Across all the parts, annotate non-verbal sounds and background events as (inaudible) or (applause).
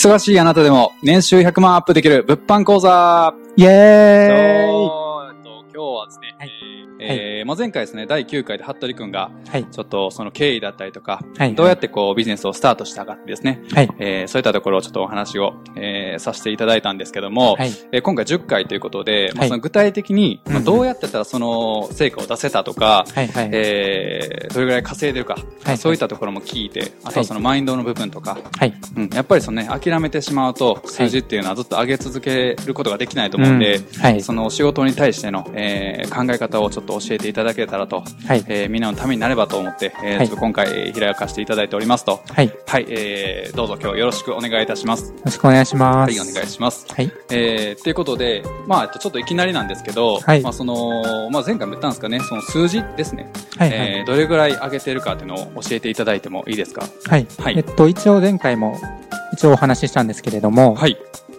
忙しいあなたでも年収100万アップできる物販講座。イェーイ今日はですね、はいえーまあ、前回ですね、第9回で服部くんが、はい。ちょっとその経緯だったりとか、はい。どうやってこうビジネスをスタートしたかですね、はい。えーそういったところをちょっとお話を、えーさせていただいたんですけども、はい。えー今回10回ということで、まあ、はいその具体的に、まあ、うんどうやってたらその成果を出せたとか、はい。はい。えーどれぐらい稼いでるか、はいそういったところも聞いて、あとはそのマインドの部分とか、はい。うん、やっぱりそのね、諦めてしまうと、数字っていうのはずっと上げ続けることができないと思うんで、うんはい。その仕事に対しての、えー考え方をちょっと教えていただけたらと、はい。えーみんなのためになればと思って、えーはい今回、えー開かせていただいておりますと、はい。よはい、えーどうぞ今日よろしくお願いいたします。ろしくお願いします。はい、お願いします。はい。えー、ということで、まあ、えっとちょっといきなりなんですけど、はいまあ、その、まあ、前回も言ったんですかね、その数字ですね。はい。はえーい。どれぐらい上げてるかっていうのを教えていただいてもいいですか？はい。はいえっと、一応前回も、一応お話ししたんですけれども、はい。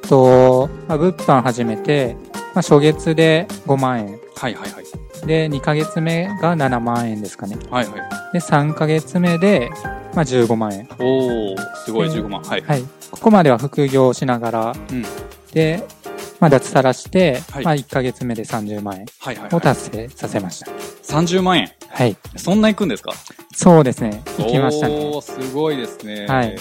と、まあ、物販始めて、まあ、初月で5万円。はいはいはい。で、2ヶ月目が7万円ですかね。はいはい。で、3ヶ月目で、まあ、15万円。おー、すごいで15万。はい。はい。ここまでは副業をしながら、うん。で、まあ、脱サラして、はいまあ、1ヶ月目で30万円はいはい、はい。を達成させました。30万円？はい。そんな行くんですか？そうですね。行きましたね。おー、すごいですね。はい。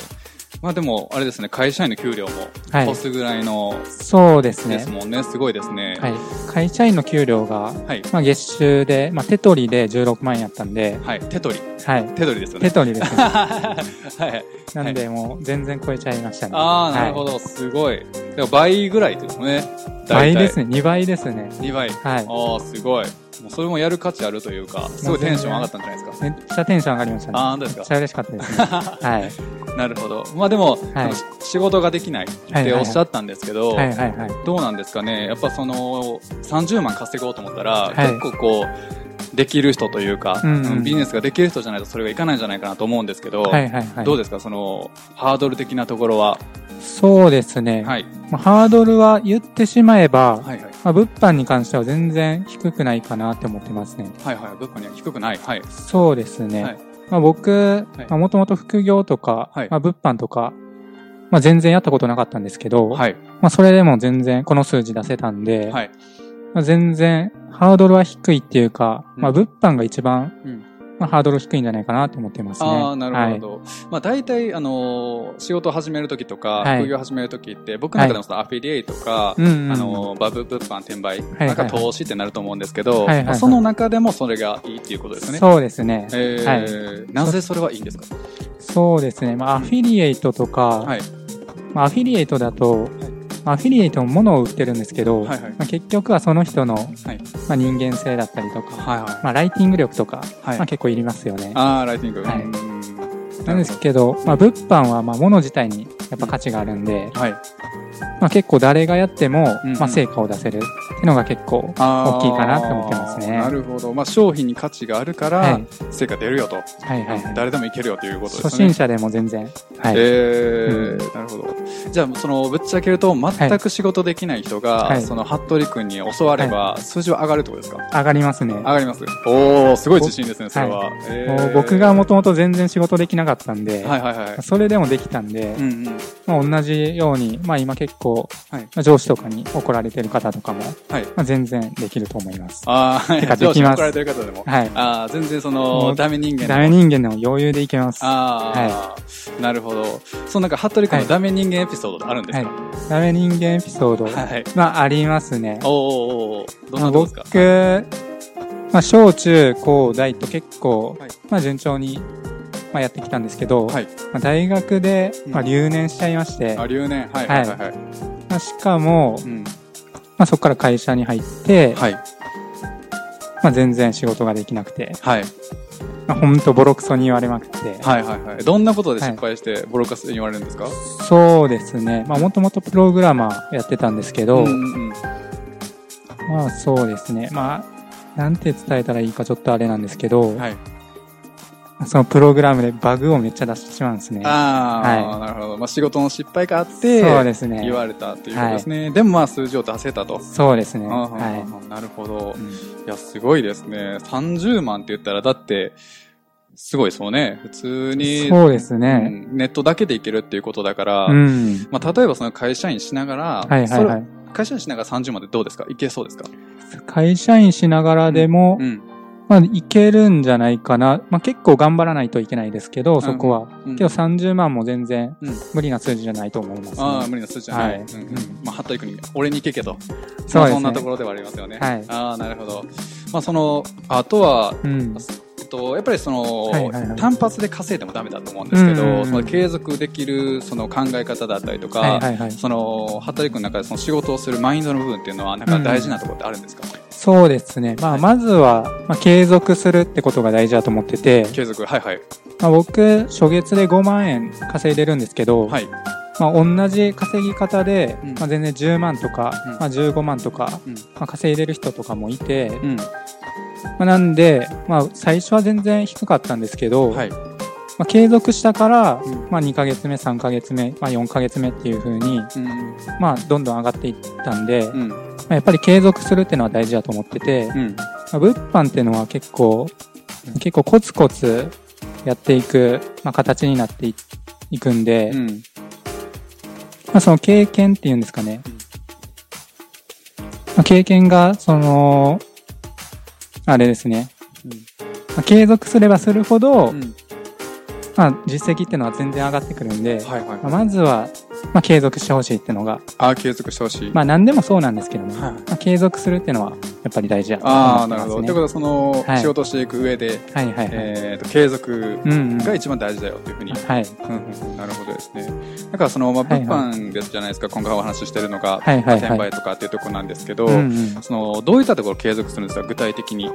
まあでも、あれですね、会社員の給料も、はい越。すぐらいの、そうですねです。もんね。すごいですね。はい。会社員の給料が、はい。まあ、月収で、まあ、手取りで16万円やったんで、はい。手取り。はい。手取りですよね。手取りですね。(laughs) はい。なんで、もう全然超えちゃいましたね。ああ、なるほど。ど。すごい。でも倍ぐらいですね。倍ですね。ね。2倍ですね。2倍。はい。ああ、すごい。もうそれもやる価値あるというか、すごいテンション上がったんじゃないですか。めっちゃテンション上がりましたね。ああ、本当ですか？めっちゃ嬉しかったですね。はい。(laughs) なるほど。まあでも、はい仕事ができないっておっしゃったんですけど、はいはいはい。どうなんですかね？やっぱその、30万稼ごうと思ったら、はい結構こう、できる人というか、うんうんビジネスができる人じゃないとそれがいかないんじゃないかなと思うんですけど、はいはいはい。どうですか？その、ハードル的なところは？そうですね。はい。まあ、ハードルは言ってしまえば、はいはい。まあ、物販に関しては全然低くないかなって思ってますね。はいはい。物販には低くない。はい。そうですね。はいまあ、僕、もともと副業とか、はいまあ、物販とか、まあ、全然やったことなかったんですけど、はい。まあ、それでも全然この数字出せたんで、はい。まあ、全然ハードルは低いっていうか、うんまあ、物販が一番、うんまあ、ハードル低いんじゃないかなと思ってますね。ああ、なるほはいど。まあ大体、あのー仕事を始めるときとか、はい副業を始めるときって、僕の中でもそのアフィリエイトか、うんうんあのーバブ物販転売、はいなんか投資ってなると思うんですけど、はいはいはいまあその中でもそれがいいっていうことですね。そうですね。えーなぜそれはいいんですか？そうですね。まあ、アフィリエイトとか、はい。まあ、アフィリエイトだと、まあ、アフィリエイトも物を売ってるんですけど、はいはいまあ、結局はその人の、はい。まあ、人間性だったりとか、はいはい。まあ、ライティング力とか、はいまあ、結構いりますよね。ああ、ライティング。はいうんなんですけど、まあ、物販はまあ物自体にやっぱ価値があるんで、はい。まあ、結構誰がやってもうんうんまあ成果を出せるっていうのが結構大きいかなって思ってますね。なるほど。まあ商品に価値があるから、はい成果出るよと。はいはいはい。誰でもいけるよということですね。初心者でも全然。はい。えーなるほど。じゃあ、その、ぶっちゃけると、全く仕事できない人が、はいその、服部君に教われば、数字は上がるってことですか？上がりますね。上がります？おー、すごい自信ですね、それは。えーもう僕がもともと全然仕事できなかったんで、はいはいはい。それでもできたんで、うんうん。まあ、同じように、まあ今結構、はいまあ上司とかに怒られてる方とかも、はい。まあ、全然できると思います。あー、てか上司できますに怒られてる方でも。はい。あー、全然そもの、うダメ人間でもダメ人間でも余裕でいけます。はああ、なるほど。そのなんか、服部君のダメ人間エピソードあるんですいか。ダメ人間エピソード、はい。まあありますね。おーおーどんまあなですか？僕、まあ小中高大と結構、はいまあ順調に、まあやってきたんですけど、はい。まあ大学で、うんまあ留年しちゃいまして、あ、留年。はいはいはいはい。まあしかも、うん。まあそこから会社に入って、はい。まあ全然仕事ができなくて、はい。まあほんとボロクソに言われまくって、はいはいはい。どんなことで失敗してボロカスに言われるんですか、そうですね。まあもともとプログラマーやってたんですけど、うんうんうん。まあそうですね。まあ、なんて伝えたらいいかちょっとあれなんですけど、はい。そのプログラムでバグをめっちゃ出してしまうんですね。ああ、はなるほど。まあ仕事の失敗があって、そうですね。言われたということですね。でもまあ数字を出せたと。そうですね。あはーなるほどい。。うんいや、すごいですね。30万って言ったら、だって、すごいですよね。普通に。そうですね。うんネットだけでいけるっていうことだから、うん。まあ、例えばその会社員しながら、はいはいはい。会社員しながら30までどうですか？いけそうですか？会社員しながらでも、うん。まあ、いけるんじゃないかな。まあ、結構頑張らないといけないですけど、そこは。うんけど30万も全然うん無理な数字じゃないと思います、ね。ああ、無理な数字じゃない。はいうんうんまあ、服部君に、俺に行けけと。そうねそんなところではありますよね。はいああ、なるほど。まあ、その、あとは、うん。と、やっぱりその、単発で稼いでもダメだと思うんですけど、その継続できるその考え方だったりとか。その、服部君の中でその仕事をするマインドの部分っていうのは、なんか大事なところってあるんですか、そうですね。まあ、まずは、まあ、継続するってことが大事だと思ってて、継続、はいはい。まあ、僕、初月で5万円稼いでるんですけど、はい。まあ、同じ稼ぎ方で、うんまあ、全然10万とか、うんまあ、15万とか、うんまあ、稼いでる人とかもいて、うん。まあ、なんで、まあ、最初は全然低かったんですけど、はい。まあ、継続したから、うんまあ、2ヶ月目、3ヶ月目、まあ、4ヶ月目っていう風に、うん。まあ、どんどん上がっていったんで、うん。まあ、やっぱり継続するっていうのは大事だと思ってて、うん。まあ、物販っていうのは結構、結構コツコツやっていく、まあ、形になっていいくんで、うん。まあ、その経験っていうんですかね。うんまあ、経験が、その、あれですね。まあ、継続すればするほど、うん。まあ、実績っていうのは全然上がってくるんで、はいはい。まあ、まずは、まあ、継続してほしいっていうのが、ああ、継続してほしい。まあ、何でもそうなんですけどね。はいまあ、継続するっていうのは、やっぱり大事だとああ、なるほど。思ってことは、その、はい仕事をしていく上で、はいはいはい。えっと、継続。が一番大事だよというふうに。はい。うんうんなるほどですね。だからその、まあ、はい物はい販ですじゃないですか、今回お話ししてるのが、はいはい転はい。売とかっていうところなんですけど、うんうん。その、どういったところを継続するんですか、具体的に。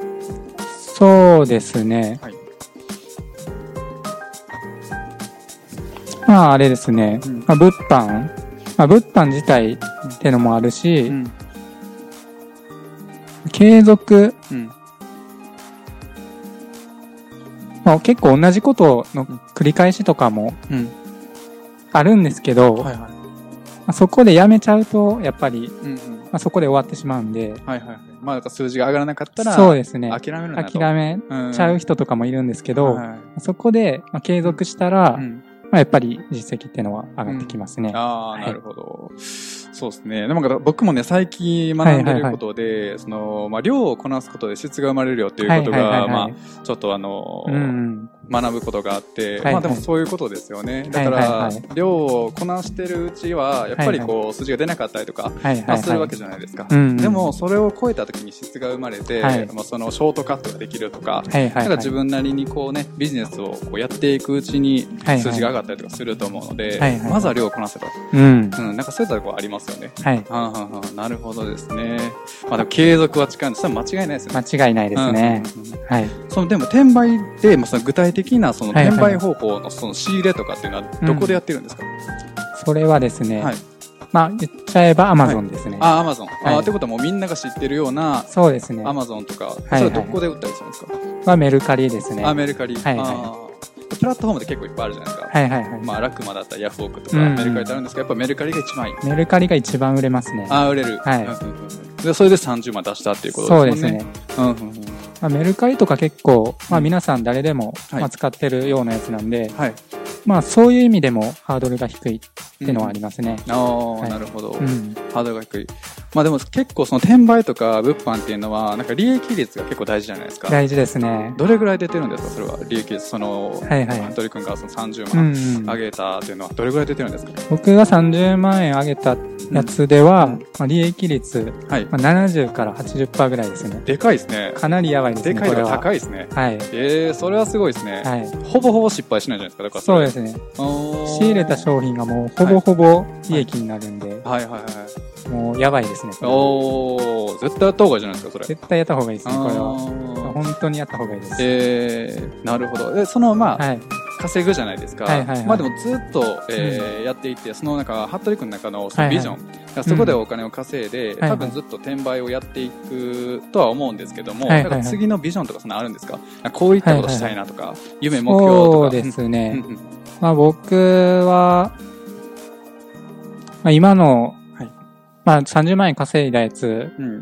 そうですね。はいまあ、あれですね。うんまあ、物販。まあ、物販自体ってのもあるし、ん。継続、うん。まあ、結構同じことの繰り返しとかもうん。あるんですけど、はいはい。まあ、そこでやめちゃうと、やっぱり、うんうん。まあ、そこで終わってしまうんで、はいはいはい。まあ、なんか数字が上がらなかったら、そうですね。諦めるんだと。諦めちゃう人とかもいるんですけど、はいそこで、まあ、継続したら、うんまあ、やっぱり実績っていうのは上がってきますね。ああ、はいなるほど。そうですね。でも僕もね、最近学んでることで、その、まあ、量をこなすことで質が生まれるよっていうことが、はいはいはいはいまあ、ちょっとあの、うんうん。学ぶことがあって、はいまあでもそういうことですよね。だかはいらはいはい、量をこなしてるうちは、やっぱりこう、数字が出なかったりとか、するわけじゃないですか。でも、それを超えた時に質が生まれて、はいまあそのショートカットができるとか、はいはい、はい。なんか自分なりにこうね、ビジネスをこうやっていくうちにはいはい数字が上がったりとかすると思うので、はいはいまずは量をこなせと。うん。うん、なんかそういったところありますよね。はい。はんはんはんなるほどですね。まあでも継続は力んで、それは間違いないですよね。間違いないですね。はい。そのでも転売で、まあ、その具体的なそのはいはい転売方法のその仕入れとかっていうのはどこでやってるんですか、それはですね、はいまあ、言っちゃえば Amazon ですね。あ、アマゾン。はいあ、ってことはもうみんなが知ってるようなそうですね。アマゾンとか、はいそれはどこで売ったりするんですか、はメルカリですね。あ、メルカリ。はいはいプラットフォームで結構いっぱいあるじゃないですか。はいはいはい。まあ、ラクマだったらヤフオクとかうんうんメルカリってあるんですけど、やっぱメルカリが一番いい。メルカリが一番売れますね。あー、売れる。はいうんうんうんで、それで30万出したっていうことそうでもんね。ですすね。うんうんうん。まあ、メルカリとか結構、まあ皆さん誰でも、はいまあ、使ってるようなやつなんで、はい。まあそういう意味でもハードルが低いっていうのはありますね。ああ、はいなるほど。うん。ハードルが低い。まあでも結構その転売とか物販っていうのは、なんか利益率が結構大事じゃないですか。大事ですね。どれぐらい出てるんですかそれは？利益率。その、はいはい服部君がその30う万んうん上げたっていうのは、どれぐらい出てるんですか？僕が30万円上げたやつでは、うんまあ、利益率、はい。まあ、70から80%ぐらいですね。でかいですね。かなりやばいですね、でかいのが。高いですね。はい。ええー、それはすごいですね。はい。ほぼほぼ失敗しないじゃないですか。だかられそうですね。仕入れた商品がもうほぼほぼ利益になるんで、はいはいはい。もうやばいですね。おー、絶対やった方がいいじゃないですか、それ。絶対やった方がいいですね、これは。本当にやった方がいいです。えー、なるほど。で、その、まあ、はい。稼ぐじゃないですか。はいはいはいまあでもずっと、えーやっていって、そのなんか、服部君の中のそのビジョン、はいだからそこでお金を稼いで、はい多分ずっと転売をやっていくとは思うんですけども、はいはいはい次のビジョンとかそんなあるんですか？こういったことしたいなとか、夢、目標とか。そうですうんね。うんまあ僕は、まあ今の、はいまあ30万円稼いだやつうん。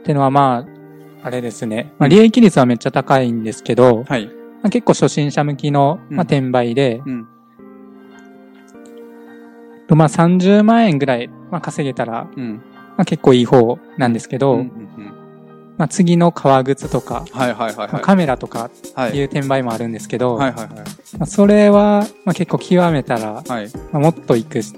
ってのはまあ、あれですね。まあ利益率はめっちゃ高いんですけど、はい。まあ、結構初心者向きの、まあ、転売で、うん。とまあ30万円ぐらい、まあ、稼げたら、うん。まあ、結構いい方なんですけど、うんうんうんまあ、次の革靴とか、はいはいはい。カメラとかはい。っていう転売もあるんですけど、はいはいはい。まあ、それは、まあ、結構極めたら、はい。まあ、もっと行くし、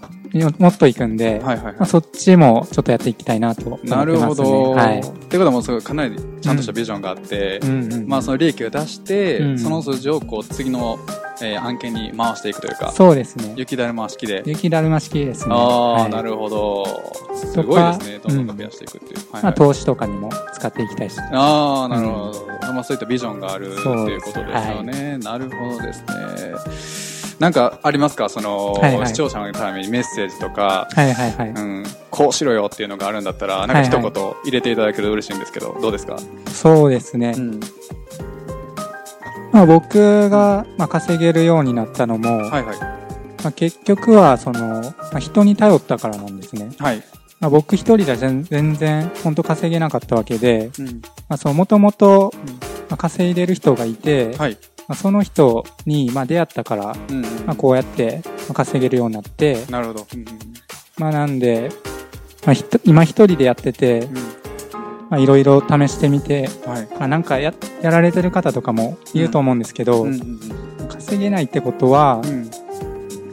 もっと行くんで、はいはいまあ、そっちもちょっとやっていきたいなと思ってますね。なるほど。はい。ってことはもうすごいかなりちゃんとしたビジョンがあって、うんうん。まあその利益を出して、うんその数字をこう次の、えー案件に回していくというか、そうですね。雪だるま式で。雪だるま式ですね。ああ、はいなるほど。すごいですね。どんどん増やしていくっていう。はいまあ、はい投資とかにも使っていきたいし。ああ、なるほど。まあそういったビジョンがあるっていうことですよね。なるほどですね。なんかありますか？その、はいはい視聴者のためにメッセージとか、はいはいはい。うん、こうしろよっていうのがあるんだったら、なんか一言入れていただけると嬉しいんですけど、どうですか？そうですね。ん。まあ、僕が、まあ、稼げるようになったのも、はいはい。まあ、結局は、その、まあ、人に頼ったからなんですね。はい。まあ、僕一人じゃ全全然、本当稼げなかったわけで、うん。まあ、そう、もともと、まあ、稼いでる人がいて、はい。まあ、その人に、まあ、出会ったから、うん、まあ、こうやって、まあ、稼げるようになって、なるほど。うんうんまあ、なんで、まあ、ひと今一人でやってて、うんまあ、いろいろ試してみて、はい。まあ、なんかや、やられてる方とかもいると思うんですけど、うんうん稼げないってことは、うん。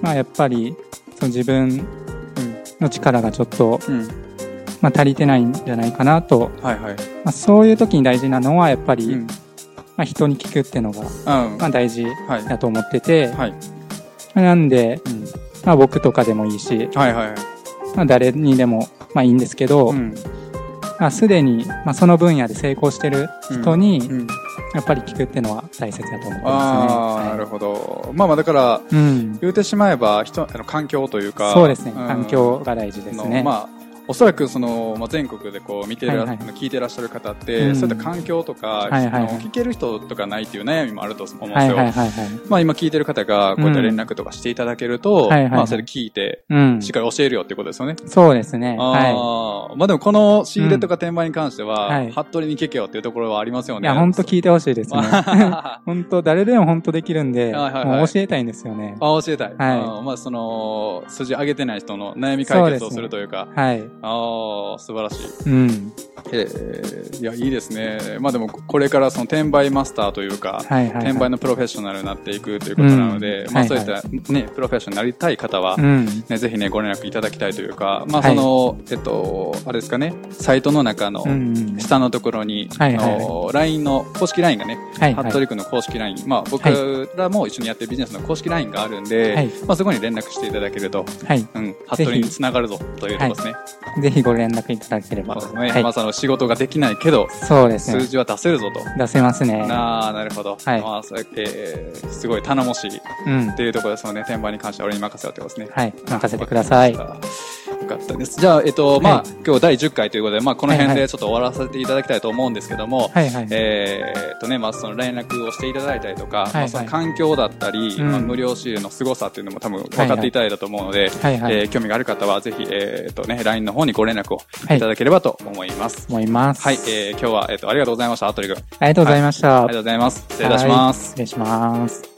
まあ、やっぱり、その自分の力がちょっと、うん。うん。まあ、足りてないんじゃないかなと、はいはい。まあ、そういう時に大事なのは、やっぱり、うん。まあ、人に聞くっていうのが、うん。まあ、大事はい。だと思ってて、はい。まあなんで、うん。まあ、僕とかでもいいし、はいはいはい。まあ、誰にでも、まあ、いいんですけど、うん。まあ、すでに、まあ、その分野で成功してる人に、うん。やっぱり聞くっていうのは大切だと思ってああ、ますね。なるほど。まあまあだから、うん。言うてしまえば、人、あの、環境というか。そうですね。ん環境が大事ですのね。まあ、おそらくその、まあ、全国でこう見てら、はいはい聞いてらっしゃる方って、うんそういった環境とか、はいはいはい聞ける人とかないっていう悩みもあると思うんですよ。はいはいはいはい。まあ今聞いてる方がこういった連絡とかしていただけると、はいはいはいまあそれで聞いて、うんしっ。かり教えるよっていうことですよね。そうですね。あはあ、まあでもこの仕入れとか転売に関しては、はい服部に聞けよっていうところはありますよい。いね。や、本当聞いてほしいですね。あ (laughs) 本当誰でも本当できるんで、はいはいはいもう教えたいんですよね。教えたい。はいうんまあその、筋上げてない人の悩み解決をするというか、はい。ああ、素晴らしい。うん。えーいや、いいですね。まあでも、これからその転売マスターというか、はいはい、はい。転売のプロフェッショナルになっていくということなので、まあそういっうんはいはたね、プロフェッショナルになりたい方は、うん。ね、ぜひね、ご連絡いただきたいというか、まあはいその、えっと、あれですかね、サイトの中のうんうん。下のところに、はいはいはいあの LINE の公式 LINE がね、はいはい。服部君の公式 LINE、まあ僕らも一緒にやってるビジネスの公式 LINE があるんで、はいまあそこに連絡していただけると、はい。うん、服部につながるぞというところですね。(laughs) ぜひご連絡いただければ。まあね、はいまあその仕事ができないけど、そうですね。数字は出せるぞと。出せますね。なあ、なるほど。はいまあ、それ、えー、すごい頼もしいっうん。ていうところですので、転売に関しては俺に任せようってことですね。はい。任せてください。よかったです。じゃあ、えっと、まあ、はい今日第10回ということで、まあ、この辺はいはいでちょっと終わらせていただきたいと思うんですけども、はいはい。えーっとね、まあ、その連絡をしていただいたりとか、いまあ、その環境だったり、うんまあ、無料仕入れの凄さっていうのも多分分かっていただいたと思うので、はいはい。えー興味がある方はぜひ、えーっとね、LINE の方にご連絡をはいいただければと思います。思います。はい、えー今日は、えーっと、ありがとうございました、アトリ君。ありがとうございました。ありがとうございます。失礼いたします。失礼します。